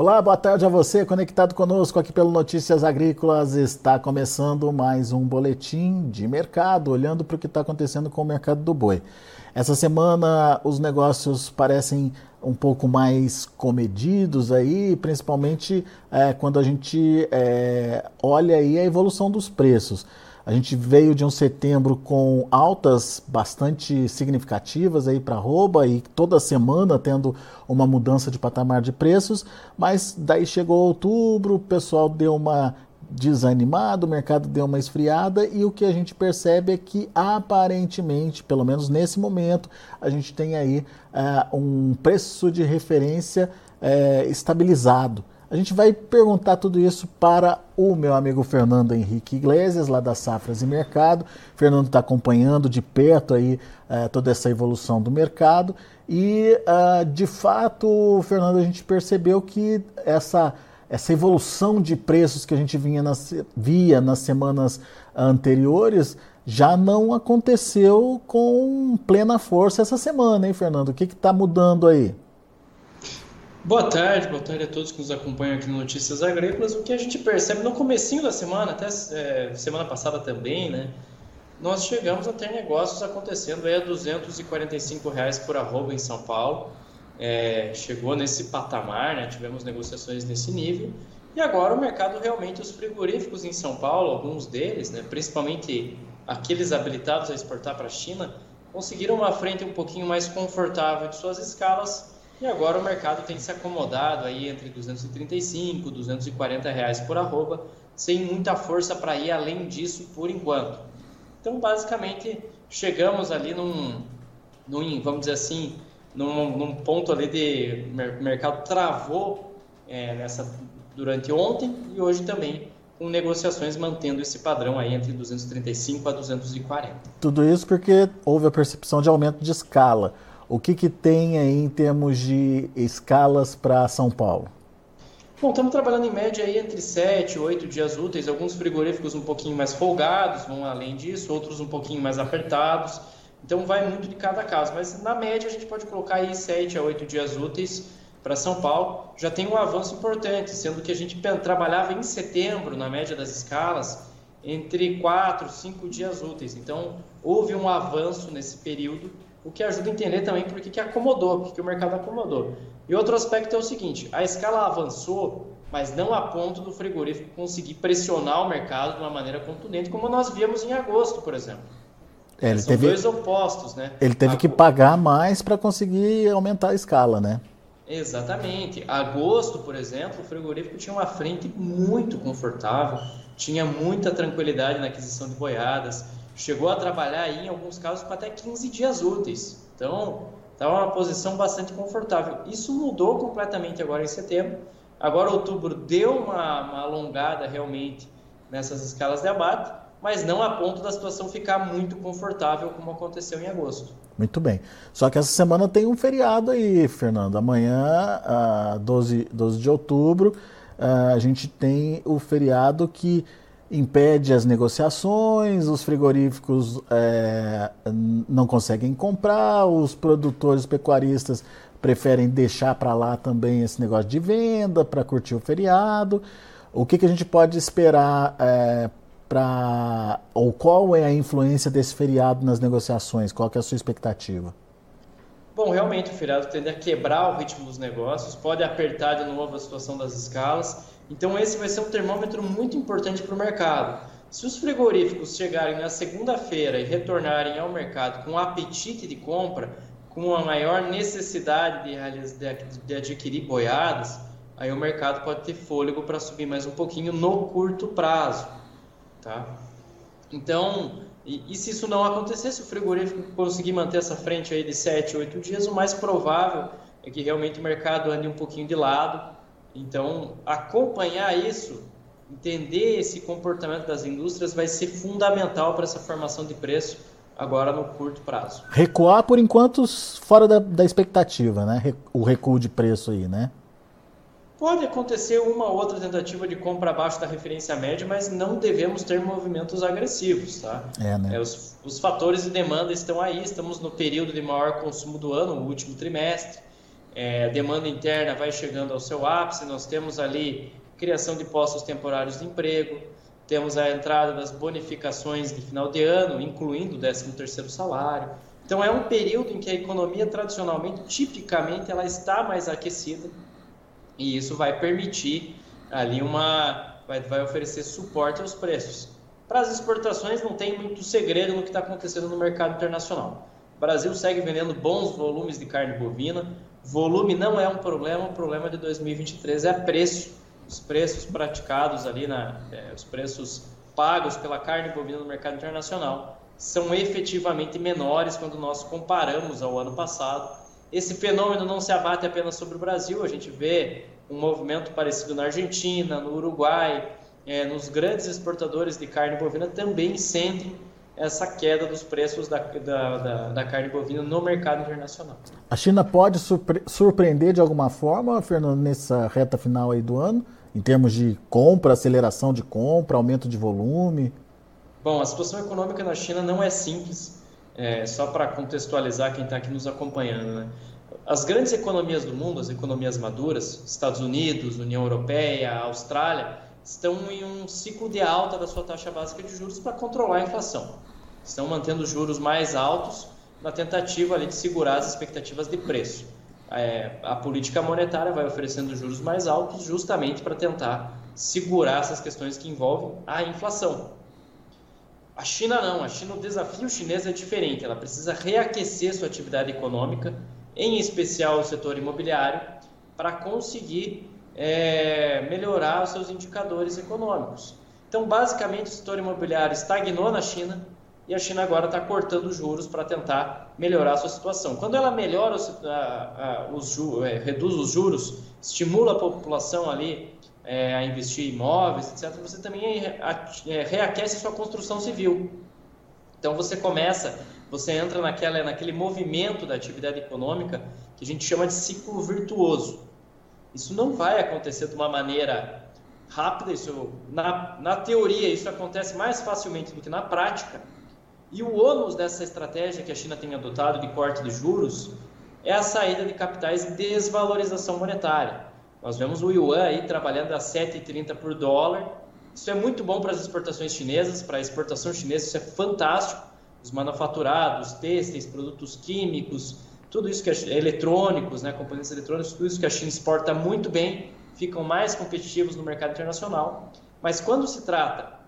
Olá, boa tarde a você, conectado conosco aqui pelo Notícias Agrícolas. Está começando mais um boletim de mercado, olhando para o que está acontecendo com o mercado do boi. Essa semana os negócios parecem um pouco mais comedidos aí, principalmente é, quando a gente é, olha aí a evolução dos preços. A gente veio de um setembro com altas bastante significativas aí para arroba e toda semana tendo uma mudança de patamar de preços, mas daí chegou outubro, o pessoal deu uma desanimado, o mercado deu uma esfriada e o que a gente percebe é que aparentemente, pelo menos nesse momento, a gente tem aí uh, um preço de referência uh, estabilizado. A gente vai perguntar tudo isso para o meu amigo Fernando Henrique Iglesias, lá da Safras e Mercado. Fernando está acompanhando de perto aí uh, toda essa evolução do mercado e, de fato, Fernando, a gente percebeu que essa essa evolução de preços que a gente vinha nas, via nas semanas anteriores já não aconteceu com plena força essa semana, hein, Fernando? O que está mudando aí? Boa tarde, boa tarde a todos que nos acompanham aqui no Notícias Agrícolas. O que a gente percebe no comecinho da semana, até é, semana passada também, né? Nós chegamos a ter negócios acontecendo aí a 245 reais por arroba em São Paulo é, chegou nesse patamar, né? tivemos negociações nesse nível. E agora o mercado realmente, os frigoríficos em São Paulo, alguns deles, né, principalmente aqueles habilitados a exportar para a China, conseguiram uma frente um pouquinho mais confortável de suas escalas e agora o mercado tem se acomodado aí entre 235, 240 reais por arroba, sem muita força para ir além disso por enquanto. Então, basicamente, chegamos ali num, num vamos dizer assim, num, num ponto ali de mercado travou é, nessa durante ontem e hoje também com negociações mantendo esse padrão aí entre 235 a 240. Tudo isso porque houve a percepção de aumento de escala. O que, que tem aí em termos de escalas para São Paulo? Bom, estamos trabalhando em média aí entre 7 e 8 dias úteis, alguns frigoríficos um pouquinho mais folgados, vão além disso, outros um pouquinho mais apertados. Então vai muito de cada caso, mas na média a gente pode colocar aí 7 a 8 dias úteis para São Paulo. Já tem um avanço importante, sendo que a gente trabalhava em setembro, na média das escalas, entre 4 e 5 dias úteis. Então houve um avanço nesse período, o que ajuda a entender também por que, acomodou, por que o mercado acomodou. E outro aspecto é o seguinte: a escala avançou, mas não a ponto do frigorífico conseguir pressionar o mercado de uma maneira contundente, como nós vimos em agosto, por exemplo. É, ele São teve, dois opostos, né? Ele teve que pagar mais para conseguir aumentar a escala, né? Exatamente. Agosto, por exemplo, o frigorífico tinha uma frente muito confortável, tinha muita tranquilidade na aquisição de boiadas, chegou a trabalhar aí, em alguns casos, para até 15 dias úteis. Então, estava uma posição bastante confortável. Isso mudou completamente agora em setembro. Agora, outubro deu uma, uma alongada realmente nessas escalas de abate mas não a ponto da situação ficar muito confortável como aconteceu em agosto. Muito bem. Só que essa semana tem um feriado aí, Fernando. Amanhã, 12, 12 de outubro, a gente tem o feriado que impede as negociações, os frigoríficos é, não conseguem comprar, os produtores pecuaristas preferem deixar para lá também esse negócio de venda para curtir o feriado. O que, que a gente pode esperar é, para. ou qual é a influência desse feriado nas negociações? Qual que é a sua expectativa? Bom, realmente o feriado tende a quebrar o ritmo dos negócios, pode apertar de novo a situação das escalas. Então, esse vai ser um termômetro muito importante para o mercado. Se os frigoríficos chegarem na segunda-feira e retornarem ao mercado com apetite de compra, com uma maior necessidade de, de adquirir boiadas, aí o mercado pode ter fôlego para subir mais um pouquinho no curto prazo. Tá? Então, e, e, se isso não acontecer, se o frigorífico conseguir manter essa frente aí de 7, 8 dias, o mais provável é que realmente o mercado ande um pouquinho de lado. Então, acompanhar isso entender esse comportamento das indústrias vai ser fundamental para essa formação de preço agora no curto prazo. Recuar por enquanto fora da, da expectativa, né? O recuo de preço aí, né? Pode acontecer uma ou outra tentativa de compra abaixo da referência média, mas não devemos ter movimentos agressivos, tá? É, né? É, os, os fatores de demanda estão aí, estamos no período de maior consumo do ano, o último trimestre. É, demanda interna vai chegando ao seu ápice, nós temos ali criação de postos temporários de emprego, temos a entrada das bonificações de final de ano, incluindo o 13º salário. Então é um período em que a economia tradicionalmente, tipicamente, ela está mais aquecida e isso vai permitir ali uma vai, vai oferecer suporte aos preços. Para as exportações não tem muito segredo no que está acontecendo no mercado internacional. O Brasil segue vendendo bons volumes de carne bovina. Volume não é um problema, o problema de 2023 é preço os preços praticados ali, na, é, os preços pagos pela carne bovina no mercado internacional são efetivamente menores quando nós comparamos ao ano passado. Esse fenômeno não se abate apenas sobre o Brasil, a gente vê um movimento parecido na Argentina, no Uruguai, é, nos grandes exportadores de carne bovina também sentem essa queda dos preços da, da, da, da, carne bovina no mercado internacional. A China pode surpre surpreender de alguma forma, Fernando, nessa reta final aí do ano? em termos de compra, aceleração de compra, aumento de volume? Bom, a situação econômica na China não é simples, é, só para contextualizar quem está aqui nos acompanhando. Né? As grandes economias do mundo, as economias maduras, Estados Unidos, União Europeia, Austrália, estão em um ciclo de alta da sua taxa básica de juros para controlar a inflação. Estão mantendo juros mais altos na tentativa ali, de segurar as expectativas de preço é, a política monetária vai oferecendo juros mais altos justamente para tentar segurar essas questões que envolvem a inflação. A China não, a China, o desafio chinês é diferente, ela precisa reaquecer sua atividade econômica, em especial o setor imobiliário, para conseguir é, melhorar os seus indicadores econômicos. Então, basicamente, o setor imobiliário estagnou na China, e a China agora está cortando juros para tentar melhorar a sua situação. Quando ela melhora os, a, a, os é, reduz os juros, estimula a população ali é, a investir em imóveis, etc., você também é, reaquece a sua construção civil. Então você começa, você entra naquela, naquele movimento da atividade econômica que a gente chama de ciclo virtuoso. Isso não vai acontecer de uma maneira rápida, isso, na, na teoria isso acontece mais facilmente do que na prática, e o ônus dessa estratégia que a China tem adotado de corte de juros é a saída de capitais e desvalorização monetária. Nós vemos o yuan aí trabalhando a 7,30 por dólar. Isso é muito bom para as exportações chinesas, para a exportação chinesa isso é fantástico. Os manufaturados, têxteis, produtos químicos, tudo isso que é eletrônicos, né, componentes eletrônicos, tudo isso que a China exporta muito bem, ficam mais competitivos no mercado internacional. Mas quando se trata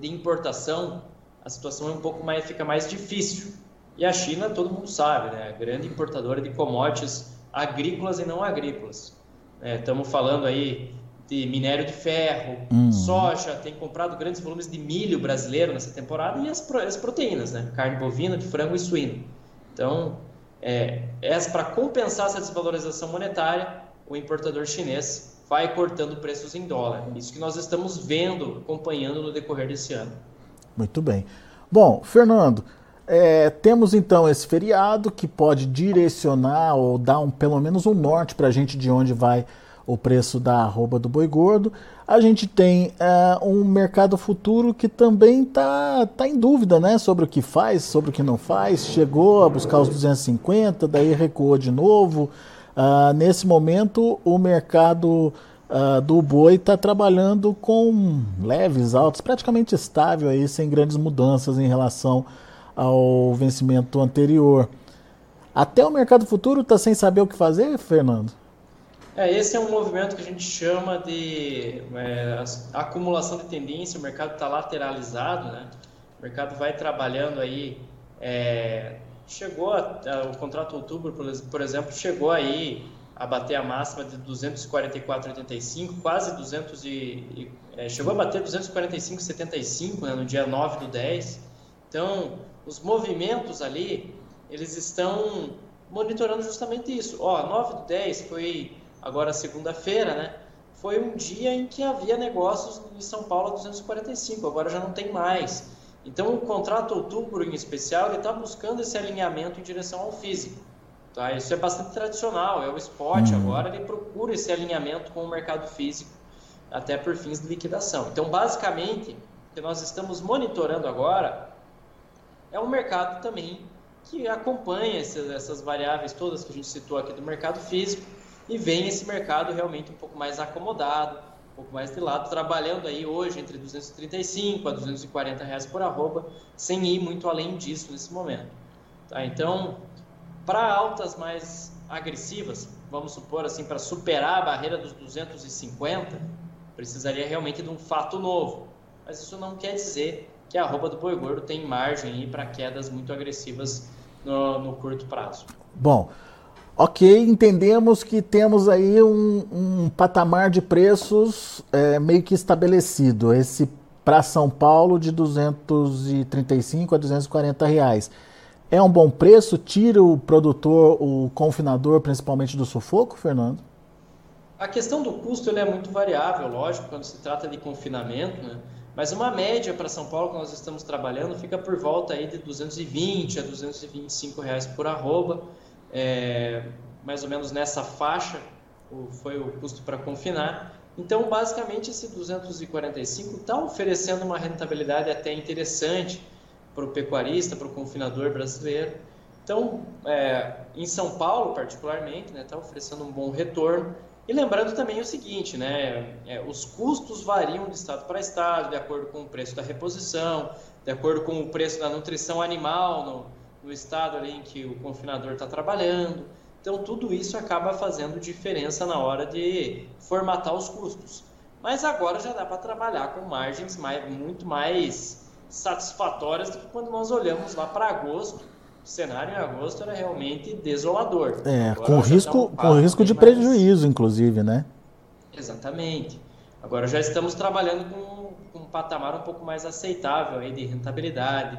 de importação, a situação é um pouco mais, fica mais difícil. E a China, todo mundo sabe, né? grande importadora de commodities agrícolas e não agrícolas. É, estamos falando aí de minério de ferro, hum. soja, tem comprado grandes volumes de milho brasileiro nessa temporada e as, as proteínas, né? carne bovina, de frango e suíno. Então, é, para compensar essa desvalorização monetária, o importador chinês vai cortando preços em dólar. Isso que nós estamos vendo, acompanhando no decorrer desse ano. Muito bem. Bom, Fernando, é, temos então esse feriado que pode direcionar ou dar um, pelo menos um norte para a gente de onde vai o preço da arroba do boi gordo. A gente tem é, um mercado futuro que também está tá em dúvida né, sobre o que faz, sobre o que não faz. Chegou a buscar os 250, daí recuou de novo. Uh, nesse momento, o mercado uh, do boi está trabalhando com leves, altos, praticamente estável, aí, sem grandes mudanças em relação ao vencimento anterior. Até o mercado futuro está sem saber o que fazer, Fernando? É, esse é um movimento que a gente chama de é, acumulação de tendência, o mercado está lateralizado, né? O mercado vai trabalhando aí, é, chegou, a, a, o contrato outubro, por, exemplo, chegou aí a bater a máxima de 244,85, quase 200 e, é, chegou a bater 245,75 né, no dia 9 do 10. Então, os movimentos ali, eles estão monitorando justamente isso. Ó, 9 do 10 foi agora segunda-feira, né? Foi um dia em que havia negócios em São Paulo a 245, agora já não tem mais. Então, o contrato outubro em especial, ele está buscando esse alinhamento em direção ao físico. Tá? Isso é bastante tradicional, é o spot uhum. agora, ele procura esse alinhamento com o mercado físico, até por fins de liquidação. Então, basicamente, o que nós estamos monitorando agora é um mercado também que acompanha essas variáveis todas que a gente citou aqui do mercado físico e vem esse mercado realmente um pouco mais acomodado, um pouco mais de lado, trabalhando aí hoje entre 235 a 240 reais por arroba, sem ir muito além disso nesse momento. Tá? Então, para altas mais agressivas, vamos supor assim, para superar a barreira dos 250, precisaria realmente de um fato novo. Mas isso não quer dizer que a arroba do boi gordo tem margem para quedas muito agressivas no, no curto prazo. Bom, Ok, entendemos que temos aí um, um patamar de preços é, meio que estabelecido. Esse para São Paulo de 235 a 240 reais. É um bom preço? Tira o produtor, o confinador, principalmente do sufoco, Fernando? A questão do custo é muito variável, lógico, quando se trata de confinamento, né? Mas uma média para São Paulo que nós estamos trabalhando fica por volta aí de 220 a 225 reais por arroba é, mais ou menos nessa faixa foi o custo para confinar. Então, basicamente, esse 245 está oferecendo uma rentabilidade até interessante para o pecuarista, para o confinador brasileiro. Então, é, em São Paulo, particularmente, está né, tá oferecendo um bom retorno. E lembrando também o seguinte, né, é, os custos variam de estado para estado, de acordo com o preço da reposição, de acordo com o preço da nutrição animal no, no estado ali em que o confinador está trabalhando. Então, tudo isso acaba fazendo diferença na hora de formatar os custos. Mas agora já dá para trabalhar com margens mais, muito mais satisfatórias do que quando nós olhamos lá para agosto. O cenário em agosto era realmente desolador. É, agora com risco, um com risco de mais... prejuízo, inclusive, né? Exatamente. Agora já estamos trabalhando com, com um patamar um pouco mais aceitável aí de rentabilidade,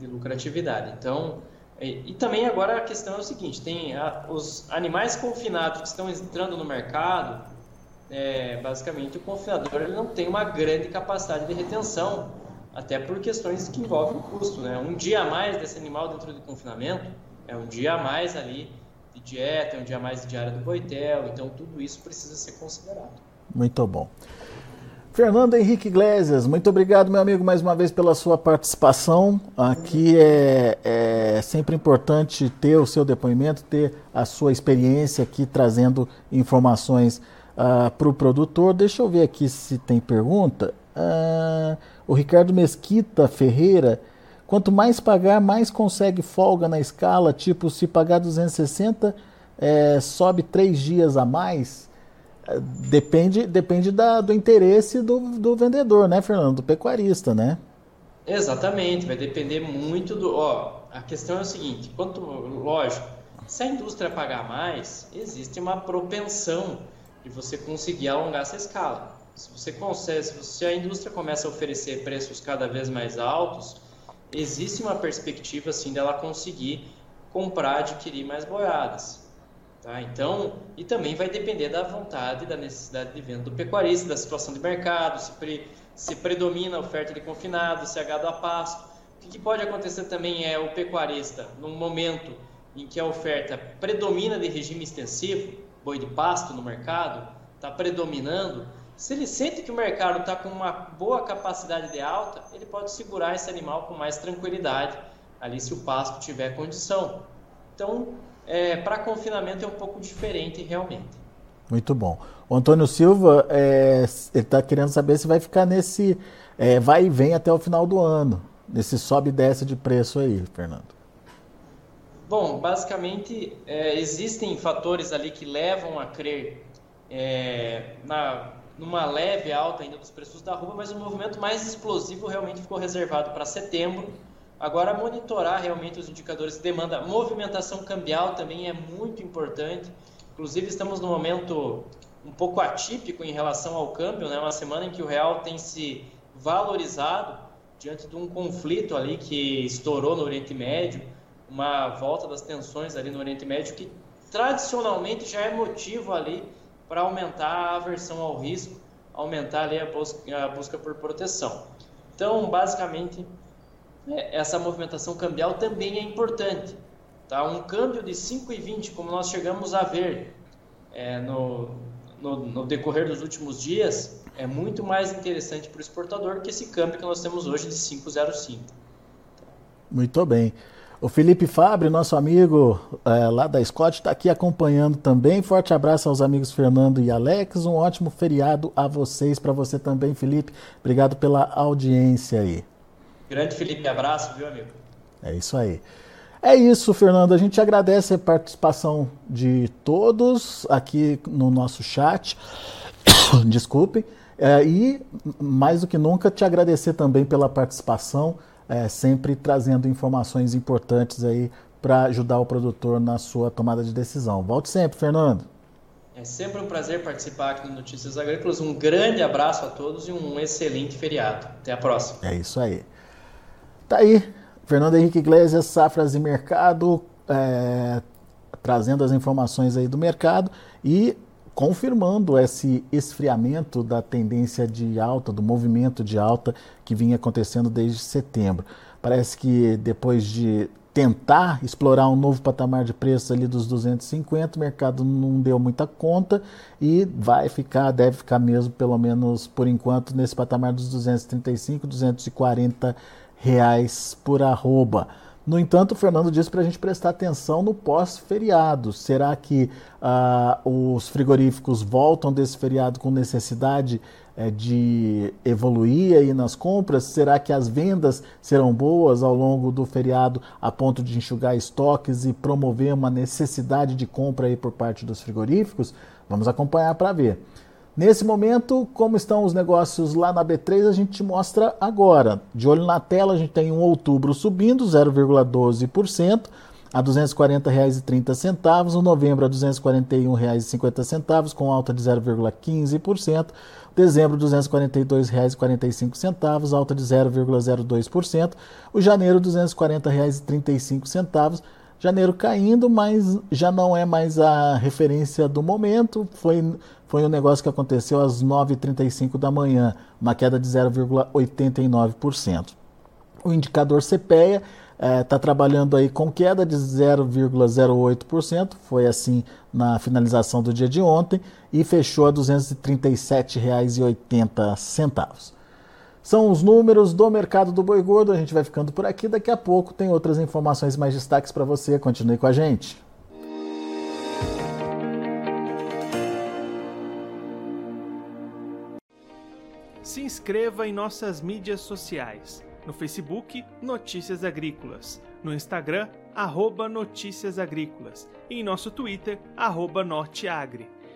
de lucratividade. Então, e, e, também agora a questão é o seguinte: tem a, os animais confinados que estão entrando no mercado, é, basicamente o confinador ele não tem uma grande capacidade de retenção, até por questões que envolvem o custo. Né? Um dia a mais desse animal dentro do confinamento é um dia a mais ali de dieta, é um dia a mais de diária do boitel, então tudo isso precisa ser considerado. Muito bom. Fernando Henrique Iglesias, muito obrigado, meu amigo, mais uma vez pela sua participação. Aqui é, é sempre importante ter o seu depoimento, ter a sua experiência aqui trazendo informações uh, ah, para o produtor. Deixa eu ver aqui se tem pergunta. Uh, o Ricardo Mesquita Ferreira, quanto mais pagar, mais consegue folga na escala, tipo, se pagar 260, é, sobe três dias a mais. Depende, depende da, do interesse do, do vendedor, né, Fernando? Do pecuarista, né? Exatamente, vai depender muito do. Ó, a questão é o seguinte: quanto, lógico, se a indústria pagar mais, existe uma propensão de você conseguir alongar essa escala. Se você consegue, se a indústria começa a oferecer preços cada vez mais altos, existe uma perspectiva assim dela conseguir comprar, adquirir mais boiadas. Tá? Então, e também vai depender da vontade, da necessidade de venda do pecuarista, da situação de mercado, se, pre, se predomina a oferta de confinado, se é gado a pasto. O que, que pode acontecer também é o pecuarista, num momento em que a oferta predomina de regime extensivo, boi de pasto no mercado, está predominando, se ele sente que o mercado está com uma boa capacidade de alta, ele pode segurar esse animal com mais tranquilidade, ali se o pasto tiver condição. Então, é, para confinamento é um pouco diferente realmente. Muito bom. O Antônio Silva, é, está querendo saber se vai ficar nesse é, vai e vem até o final do ano, nesse sobe e desce de preço aí, Fernando. Bom, basicamente é, existem fatores ali que levam a crer é, na, numa leve alta ainda dos preços da roupa, mas o movimento mais explosivo realmente ficou reservado para setembro. Agora, monitorar realmente os indicadores de demanda, movimentação cambial também é muito importante. Inclusive, estamos num momento um pouco atípico em relação ao câmbio, né? uma semana em que o real tem se valorizado diante de um conflito ali que estourou no Oriente Médio, uma volta das tensões ali no Oriente Médio que tradicionalmente já é motivo ali para aumentar a aversão ao risco, aumentar ali a busca, a busca por proteção. Então, basicamente, essa movimentação cambial também é importante. Tá? Um câmbio de 5,20, como nós chegamos a ver é, no, no, no, decorrer dos últimos dias, é muito mais interessante para o exportador que esse câmbio que nós temos hoje de 5,05. Muito bem. O Felipe Fabre, nosso amigo é, lá da Scott, está aqui acompanhando também. Forte abraço aos amigos Fernando e Alex. Um ótimo feriado a vocês, para você também, Felipe. Obrigado pela audiência aí. Grande Felipe, abraço, viu, amigo? É isso aí. É isso, Fernando. A gente agradece a participação de todos aqui no nosso chat. Desculpem. É, e, mais do que nunca, te agradecer também pela participação é, sempre trazendo informações importantes aí para ajudar o produtor na sua tomada de decisão. Volte sempre, Fernando. É sempre um prazer participar aqui no Notícias Agrícolas. Um grande abraço a todos e um excelente feriado. Até a próxima. É isso aí. Tá aí, Fernando Henrique Iglesias, Safras e Mercado, é, trazendo as informações aí do mercado e confirmando esse esfriamento da tendência de alta, do movimento de alta que vinha acontecendo desde setembro. Parece que depois de tentar explorar um novo patamar de preços ali dos 250, o mercado não deu muita conta e vai ficar, deve ficar mesmo, pelo menos por enquanto, nesse patamar dos 235, 240 reais por arroba. No entanto, o Fernando disse para a gente prestar atenção no pós-feriado. Será que uh, os frigoríficos voltam desse feriado com necessidade uh, de evoluir aí nas compras? Será que as vendas serão boas ao longo do feriado a ponto de enxugar estoques e promover uma necessidade de compra aí por parte dos frigoríficos? Vamos acompanhar para ver. Nesse momento, como estão os negócios lá na B3, a gente te mostra agora. De olho na tela, a gente tem um outubro subindo 0,12% a R$ 240,30, o novembro a R$ 241,50, com alta de 0,15%, dezembro R$ 242,45, alta de 0,02%, o janeiro R$ 240,35, janeiro caindo, mas já não é mais a referência do momento, foi foi um negócio que aconteceu às 9h35 da manhã, uma queda de 0,89%. O indicador CPEA está eh, trabalhando aí com queda de 0,08%, foi assim na finalização do dia de ontem, e fechou a R$ 237,80. São os números do mercado do boi gordo. A gente vai ficando por aqui. Daqui a pouco tem outras informações mais destaques para você. Continue com a gente. Se inscreva em nossas mídias sociais. No Facebook, Notícias Agrícolas. No Instagram, arroba Notícias Agrícolas. E em nosso Twitter, arroba Norteagri.